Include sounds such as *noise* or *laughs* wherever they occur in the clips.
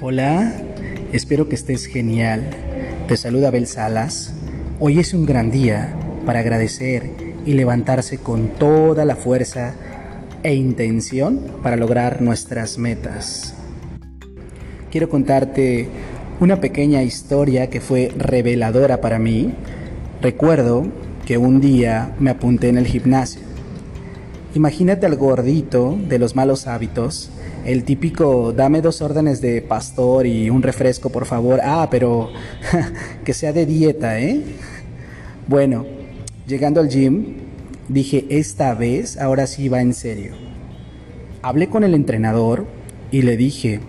Hola, espero que estés genial. Te saluda Abel Salas. Hoy es un gran día para agradecer y levantarse con toda la fuerza e intención para lograr nuestras metas. Quiero contarte una pequeña historia que fue reveladora para mí. Recuerdo que un día me apunté en el gimnasio. Imagínate al gordito de los malos hábitos el típico dame dos órdenes de pastor y un refresco, por favor. Ah, pero *laughs* que sea de dieta, ¿eh? Bueno, llegando al gym, dije, esta vez, ahora sí va en serio. Hablé con el entrenador y le dije,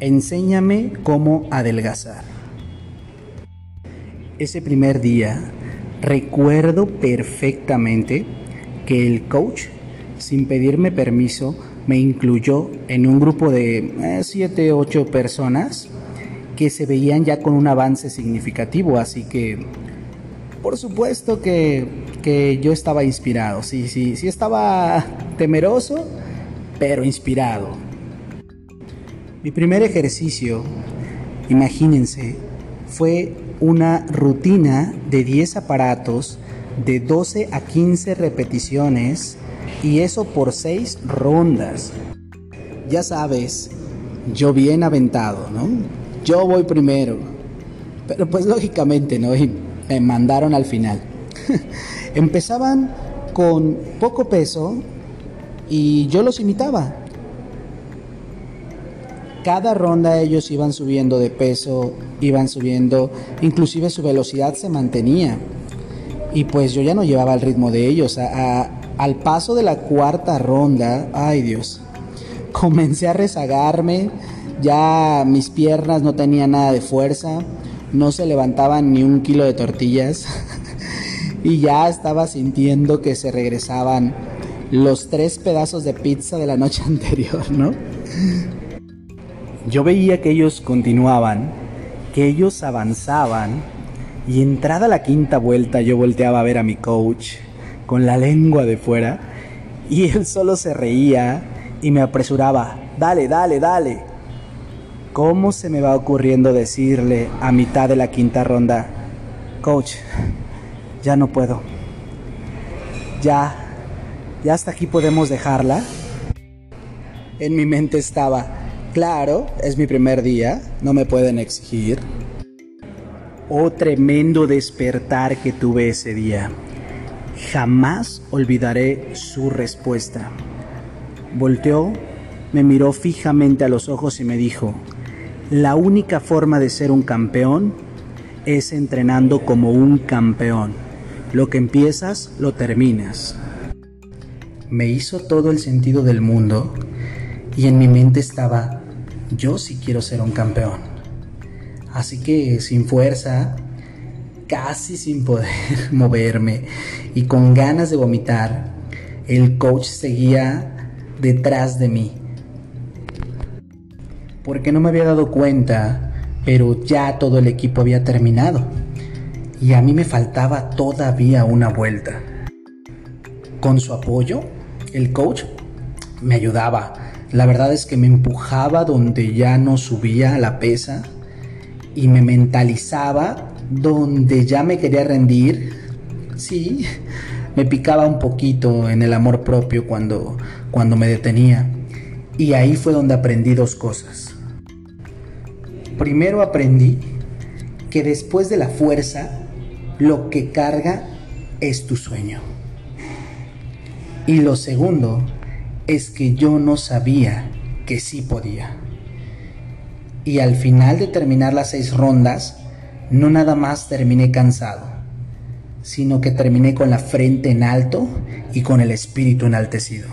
enséñame cómo adelgazar. Ese primer día, recuerdo perfectamente que el coach, sin pedirme permiso, me incluyó en un grupo de 7, eh, 8 personas que se veían ya con un avance significativo, así que por supuesto que, que yo estaba inspirado, sí, sí, sí estaba temeroso, pero inspirado. Mi primer ejercicio, imagínense, fue una rutina de 10 aparatos de 12 a 15 repeticiones y eso por seis rondas. Ya sabes, yo bien aventado, ¿no? Yo voy primero. Pero pues lógicamente, ¿no? Y me mandaron al final. *laughs* Empezaban con poco peso y yo los imitaba. Cada ronda ellos iban subiendo de peso, iban subiendo, inclusive su velocidad se mantenía. Y pues yo ya no llevaba el ritmo de ellos. Al paso de la cuarta ronda, ay Dios, *laughs* comencé a rezagarme, ya mis piernas no tenían nada de fuerza, no se levantaban ni un kilo de tortillas *laughs* y ya estaba sintiendo que se regresaban los tres pedazos de pizza de la noche *laughs* anterior, ¿no? Yo veía que ellos continuaban, que ellos avanzaban y entrada la quinta vuelta yo volteaba a ver a mi coach con la lengua de fuera y *laughs* él solo se reía y me apresuraba, dale, dale, dale. ¿Cómo se me va ocurriendo decirle a mitad de la quinta ronda, coach, ya no puedo? Ya, ya hasta aquí podemos dejarla. En mi mente estaba, claro, es mi primer día, no me pueden exigir. Oh tremendo despertar que tuve ese día. Jamás olvidaré su respuesta. Volteó, me miró fijamente a los ojos y me dijo, la única forma de ser un campeón es entrenando como un campeón. Lo que empiezas, lo terminas. Me hizo todo el sentido del mundo y en mi mente estaba, yo sí quiero ser un campeón. Así que sin fuerza, casi sin poder *laughs* moverme y con ganas de vomitar, el coach seguía detrás de mí. Porque no me había dado cuenta, pero ya todo el equipo había terminado y a mí me faltaba todavía una vuelta. Con su apoyo, el coach me ayudaba. La verdad es que me empujaba donde ya no subía la pesa y me mentalizaba donde ya me quería rendir, sí, me picaba un poquito en el amor propio cuando, cuando me detenía. Y ahí fue donde aprendí dos cosas. Primero aprendí que después de la fuerza, lo que carga es tu sueño. Y lo segundo es que yo no sabía que sí podía. Y al final de terminar las seis rondas, no nada más terminé cansado, sino que terminé con la frente en alto y con el espíritu enaltecido.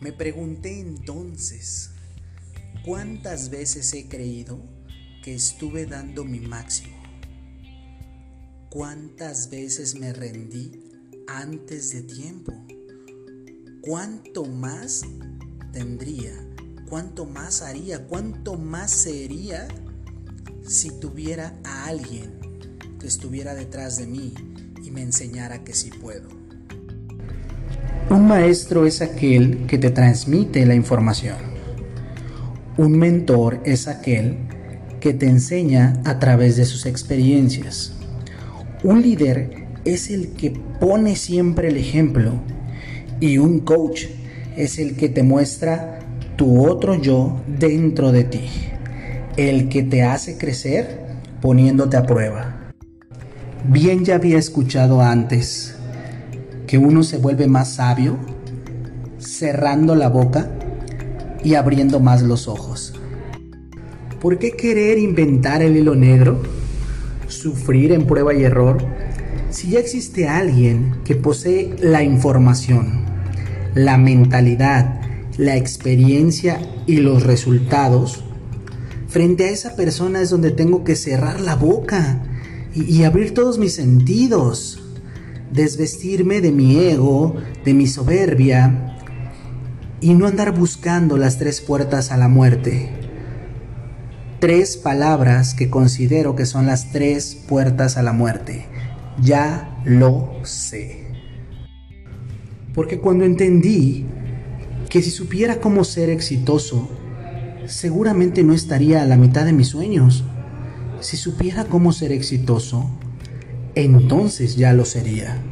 Me pregunté entonces, ¿cuántas veces he creído que estuve dando mi máximo? ¿Cuántas veces me rendí antes de tiempo? ¿Cuánto más tendría? ¿Cuánto más haría? ¿Cuánto más sería si tuviera a alguien que estuviera detrás de mí y me enseñara que sí puedo. Un maestro es aquel que te transmite la información. Un mentor es aquel que te enseña a través de sus experiencias. Un líder es el que pone siempre el ejemplo y un coach es el que te muestra tu otro yo dentro de ti, el que te hace crecer poniéndote a prueba. Bien ya había escuchado antes que uno se vuelve más sabio cerrando la boca y abriendo más los ojos. ¿Por qué querer inventar el hilo negro? ¿Sufrir en prueba y error? Si ya existe alguien que posee la información, la mentalidad, la experiencia y los resultados, frente a esa persona es donde tengo que cerrar la boca y, y abrir todos mis sentidos, desvestirme de mi ego, de mi soberbia, y no andar buscando las tres puertas a la muerte. Tres palabras que considero que son las tres puertas a la muerte. Ya lo sé. Porque cuando entendí que si supiera cómo ser exitoso, seguramente no estaría a la mitad de mis sueños. Si supiera cómo ser exitoso, entonces ya lo sería.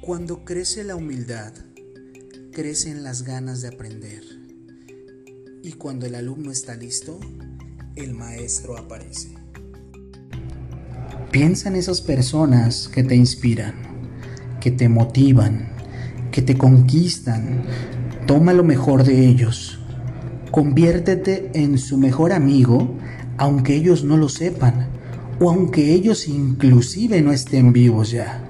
Cuando crece la humildad, crecen las ganas de aprender. Y cuando el alumno está listo, el maestro aparece. Piensa en esas personas que te inspiran, que te motivan, que te conquistan. Toma lo mejor de ellos. Conviértete en su mejor amigo, aunque ellos no lo sepan, o aunque ellos inclusive no estén vivos ya.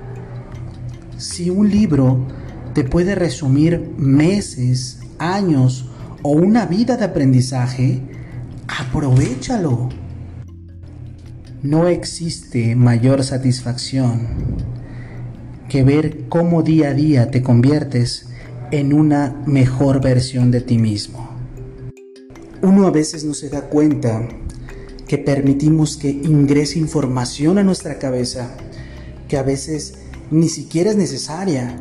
Si un libro te puede resumir meses, años o una vida de aprendizaje, aprovechalo. No existe mayor satisfacción que ver cómo día a día te conviertes en una mejor versión de ti mismo. Uno a veces no se da cuenta que permitimos que ingrese información a nuestra cabeza que a veces ni siquiera es necesaria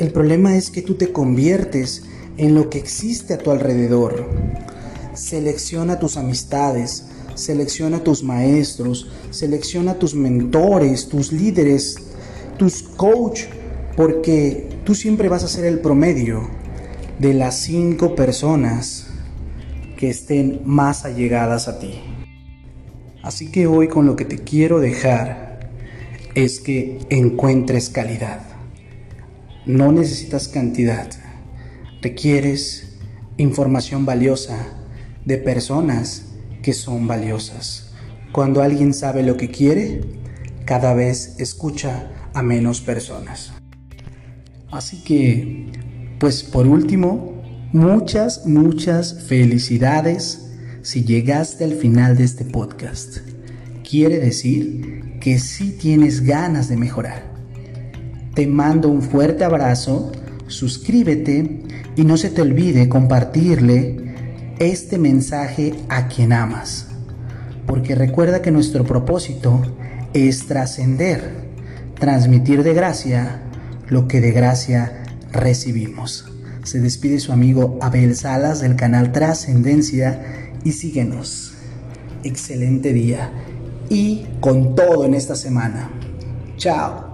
el problema es que tú te conviertes en lo que existe a tu alrededor. Selecciona tus amistades, selecciona tus maestros, selecciona tus mentores, tus líderes, tus coach, porque tú siempre vas a ser el promedio de las cinco personas que estén más allegadas a ti. Así que hoy con lo que te quiero dejar es que encuentres calidad. No necesitas cantidad, requieres información valiosa de personas que son valiosas. Cuando alguien sabe lo que quiere, cada vez escucha a menos personas. Así que, pues por último, muchas, muchas felicidades si llegaste al final de este podcast. Quiere decir que sí tienes ganas de mejorar. Te mando un fuerte abrazo, suscríbete y no se te olvide compartirle este mensaje a quien amas. Porque recuerda que nuestro propósito es trascender, transmitir de gracia lo que de gracia recibimos. Se despide su amigo Abel Salas del canal Trascendencia y síguenos. Excelente día y con todo en esta semana. Chao.